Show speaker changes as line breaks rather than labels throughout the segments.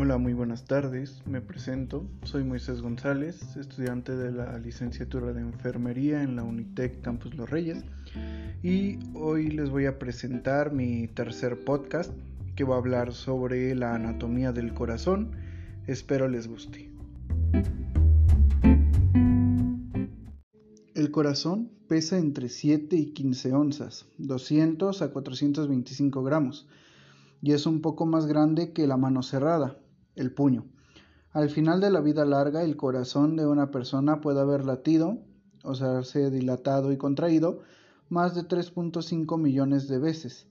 Hola, muy buenas tardes. Me presento. Soy Moisés González, estudiante de la licenciatura de Enfermería en la Unitec Campus Los Reyes. Y hoy les voy a presentar mi tercer podcast que va a hablar sobre la anatomía del corazón. Espero les guste. El corazón pesa entre 7 y 15 onzas, 200 a 425 gramos, y es un poco más grande que la mano cerrada, el puño. Al final de la vida larga, el corazón de una persona puede haber latido, o sea, se dilatado y contraído, más de 3.5 millones de veces.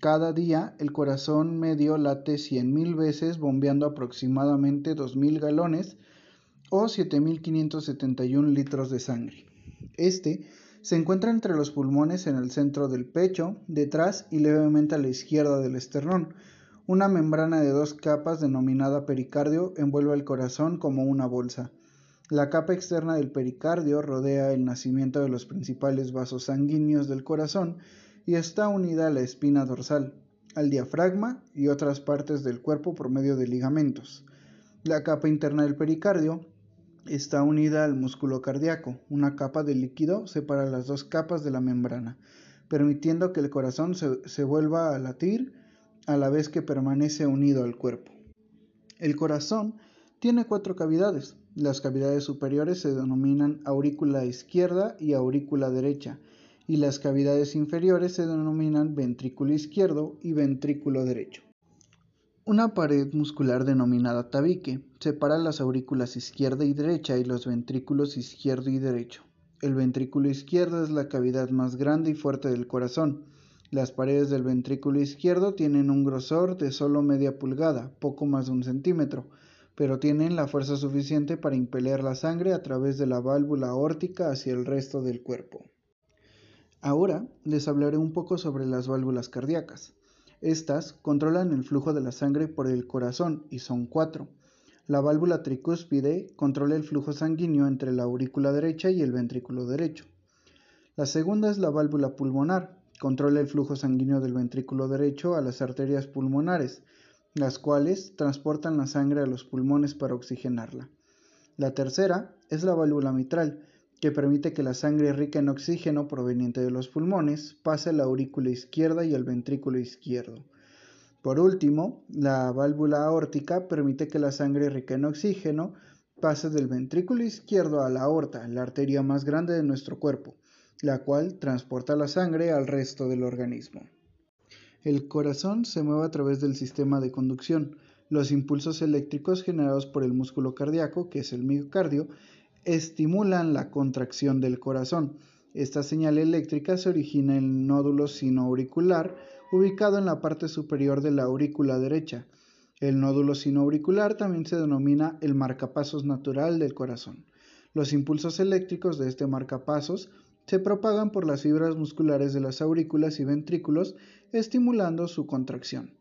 Cada día el corazón medio late 100.000 veces bombeando aproximadamente 2.000 galones o 7.571 litros de sangre. Este se encuentra entre los pulmones en el centro del pecho, detrás y levemente a la izquierda del esternón, una membrana de dos capas denominada pericardio envuelve el corazón como una bolsa. La capa externa del pericardio rodea el nacimiento de los principales vasos sanguíneos del corazón y está unida a la espina dorsal, al diafragma y otras partes del cuerpo por medio de ligamentos. La capa interna del pericardio está unida al músculo cardíaco. Una capa de líquido separa las dos capas de la membrana, permitiendo que el corazón se, se vuelva a latir a la vez que permanece unido al cuerpo. El corazón tiene cuatro cavidades. Las cavidades superiores se denominan aurícula izquierda y aurícula derecha, y las cavidades inferiores se denominan ventrículo izquierdo y ventrículo derecho. Una pared muscular denominada tabique separa las aurículas izquierda y derecha y los ventrículos izquierdo y derecho. El ventrículo izquierdo es la cavidad más grande y fuerte del corazón, las paredes del ventrículo izquierdo tienen un grosor de solo media pulgada, poco más de un centímetro, pero tienen la fuerza suficiente para impeler la sangre a través de la válvula aórtica hacia el resto del cuerpo. Ahora les hablaré un poco sobre las válvulas cardíacas. Estas controlan el flujo de la sangre por el corazón y son cuatro. La válvula tricúspide controla el flujo sanguíneo entre la aurícula derecha y el ventrículo derecho. La segunda es la válvula pulmonar, Controla el flujo sanguíneo del ventrículo derecho a las arterias pulmonares, las cuales transportan la sangre a los pulmones para oxigenarla. La tercera es la válvula mitral, que permite que la sangre rica en oxígeno proveniente de los pulmones pase a la aurícula izquierda y al ventrículo izquierdo. Por último, la válvula aórtica permite que la sangre rica en oxígeno pase del ventrículo izquierdo a la aorta, la arteria más grande de nuestro cuerpo, la cual transporta la sangre al resto del organismo. El corazón se mueve a través del sistema de conducción. Los impulsos eléctricos generados por el músculo cardíaco, que es el miocardio, estimulan la contracción del corazón. Esta señal eléctrica se origina en el nódulo sinoauricular, ubicado en la parte superior de la aurícula derecha. El nódulo sinoauricular también se denomina el marcapasos natural del corazón. Los impulsos eléctricos de este marcapasos se propagan por las fibras musculares de las aurículas y ventrículos, estimulando su contracción.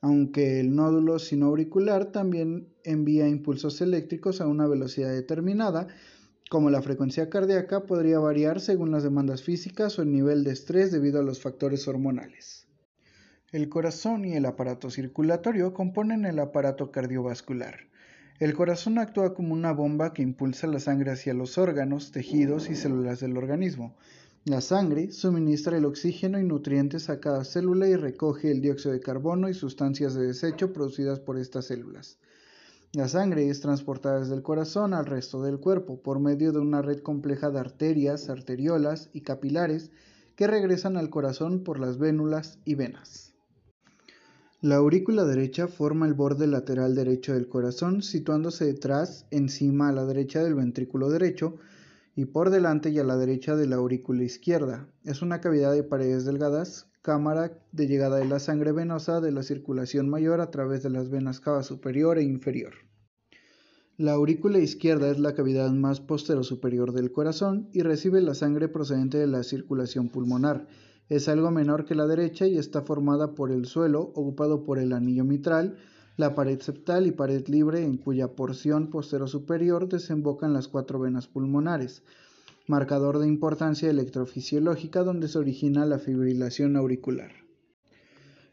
Aunque el nódulo sinoauricular también envía impulsos eléctricos a una velocidad determinada, como la frecuencia cardíaca podría variar según las demandas físicas o el nivel de estrés debido a los factores hormonales. El corazón y el aparato circulatorio componen el aparato cardiovascular. El corazón actúa como una bomba que impulsa la sangre hacia los órganos, tejidos y células del organismo. La sangre suministra el oxígeno y nutrientes a cada célula y recoge el dióxido de carbono y sustancias de desecho producidas por estas células. La sangre es transportada desde el corazón al resto del cuerpo por medio de una red compleja de arterias, arteriolas y capilares que regresan al corazón por las vénulas y venas. La aurícula derecha forma el borde lateral derecho del corazón, situándose detrás, encima a la derecha del ventrículo derecho y por delante y a la derecha de la aurícula izquierda. Es una cavidad de paredes delgadas, cámara de llegada de la sangre venosa de la circulación mayor a través de las venas cava superior e inferior. La aurícula izquierda es la cavidad más postero superior del corazón y recibe la sangre procedente de la circulación pulmonar es algo menor que la derecha y está formada por el suelo ocupado por el anillo mitral, la pared septal y pared libre en cuya porción postero superior desembocan las cuatro venas pulmonares, marcador de importancia electrofisiológica donde se origina la fibrilación auricular.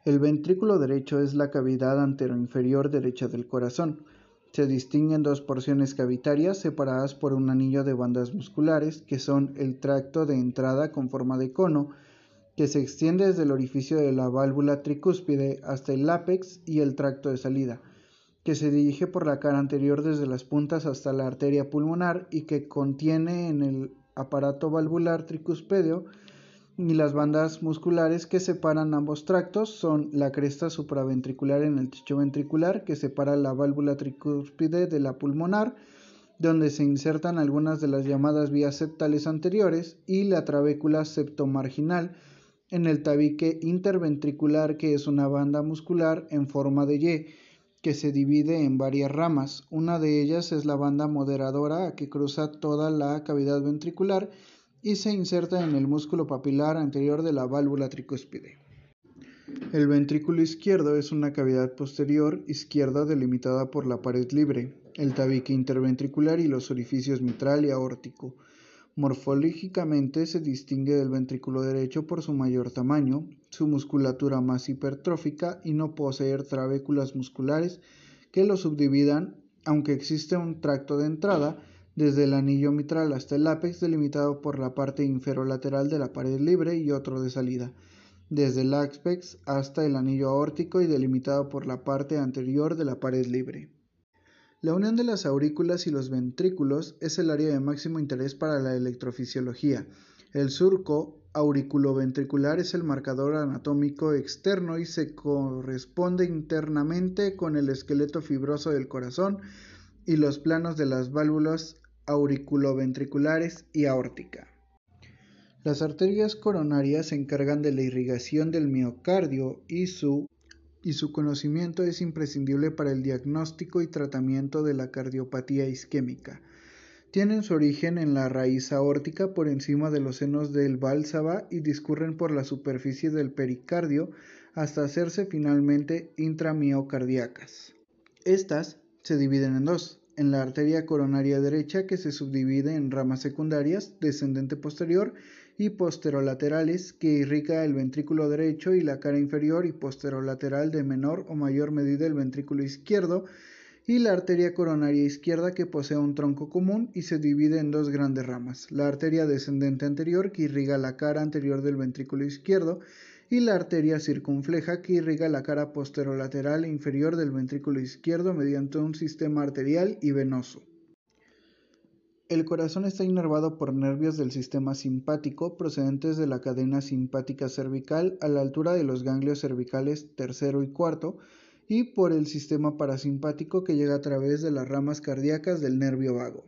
El ventrículo derecho es la cavidad anteroinferior derecha del corazón. Se distinguen dos porciones cavitarias separadas por un anillo de bandas musculares, que son el tracto de entrada con forma de cono, que se extiende desde el orificio de la válvula tricúspide hasta el ápex y el tracto de salida, que se dirige por la cara anterior desde las puntas hasta la arteria pulmonar y que contiene en el aparato valvular tricúspideo y las bandas musculares que separan ambos tractos son la cresta supraventricular en el techo ventricular que separa la válvula tricúspide de la pulmonar, donde se insertan algunas de las llamadas vías septales anteriores, y la trabécula septomarginal en el tabique interventricular que es una banda muscular en forma de Y que se divide en varias ramas. Una de ellas es la banda moderadora que cruza toda la cavidad ventricular y se inserta en el músculo papilar anterior de la válvula tricúspide. El ventrículo izquierdo es una cavidad posterior izquierda delimitada por la pared libre, el tabique interventricular y los orificios mitral y aórtico. Morfológicamente se distingue del ventrículo derecho por su mayor tamaño, su musculatura más hipertrófica y no poseer trabéculas musculares que lo subdividan, aunque existe un tracto de entrada desde el anillo mitral hasta el ápex delimitado por la parte inferolateral de la pared libre y otro de salida, desde el ápex hasta el anillo aórtico y delimitado por la parte anterior de la pared libre. La unión de las aurículas y los ventrículos es el área de máximo interés para la electrofisiología. El surco auriculoventricular es el marcador anatómico externo y se corresponde internamente con el esqueleto fibroso del corazón y los planos de las válvulas auriculoventriculares y aórtica. Las arterias coronarias se encargan de la irrigación del miocardio y su, y su conocimiento es imprescindible para el diagnóstico y tratamiento de la cardiopatía isquémica. Tienen su origen en la raíz aórtica por encima de los senos del bálsaba y discurren por la superficie del pericardio hasta hacerse finalmente intramiocardíacas. Estas se dividen en dos, en la arteria coronaria derecha que se subdivide en ramas secundarias, descendente posterior y posterolaterales que irriga el ventrículo derecho y la cara inferior y posterolateral de menor o mayor medida el ventrículo izquierdo y la arteria coronaria izquierda que posee un tronco común y se divide en dos grandes ramas, la arteria descendente anterior que irriga la cara anterior del ventrículo izquierdo y la arteria circunfleja que irriga la cara posterolateral e inferior del ventrículo izquierdo mediante un sistema arterial y venoso. El corazón está inervado por nervios del sistema simpático procedentes de la cadena simpática cervical a la altura de los ganglios cervicales tercero y cuarto y por el sistema parasimpático que llega a través de las ramas cardíacas del nervio vago.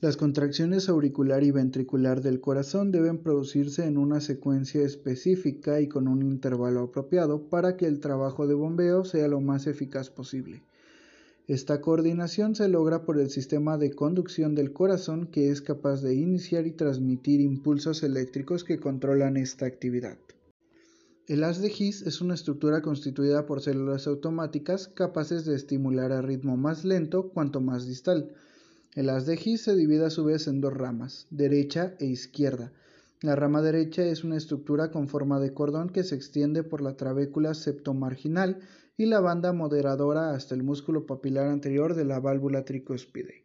Las contracciones auricular y ventricular del corazón deben producirse en una secuencia específica y con un intervalo apropiado para que el trabajo de bombeo sea lo más eficaz posible. Esta coordinación se logra por el sistema de conducción del corazón que es capaz de iniciar y transmitir impulsos eléctricos que controlan esta actividad. El haz de His es una estructura constituida por células automáticas capaces de estimular a ritmo más lento cuanto más distal, el haz de His se divide a su vez en dos ramas, derecha e izquierda. La rama derecha es una estructura con forma de cordón que se extiende por la trabécula septomarginal y la banda moderadora hasta el músculo papilar anterior de la válvula tricúspide.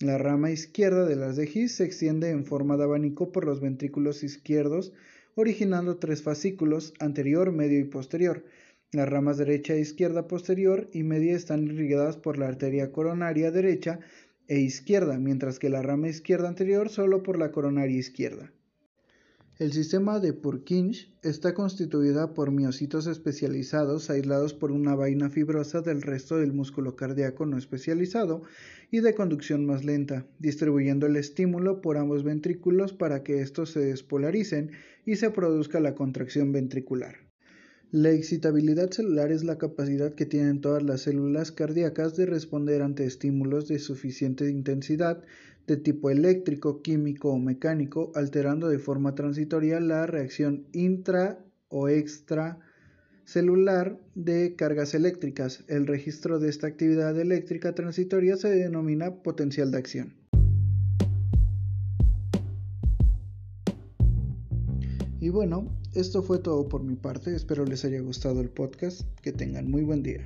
La rama izquierda de His se extiende en forma de abanico por los ventrículos izquierdos, originando tres fascículos, anterior, medio y posterior. Las ramas derecha e izquierda posterior y media están irrigadas por la arteria coronaria derecha e izquierda, mientras que la rama izquierda anterior solo por la coronaria izquierda. El sistema de Purkinje está constituida por miocitos especializados aislados por una vaina fibrosa del resto del músculo cardíaco no especializado y de conducción más lenta, distribuyendo el estímulo por ambos ventrículos para que estos se despolaricen y se produzca la contracción ventricular. La excitabilidad celular es la capacidad que tienen todas las células cardíacas de responder ante estímulos de suficiente intensidad de tipo eléctrico, químico o mecánico, alterando de forma transitoria la reacción intra o extracelular de cargas eléctricas. El registro de esta actividad eléctrica transitoria se denomina potencial de acción. Y bueno, esto fue todo por mi parte. Espero les haya gustado el podcast. Que tengan muy buen día.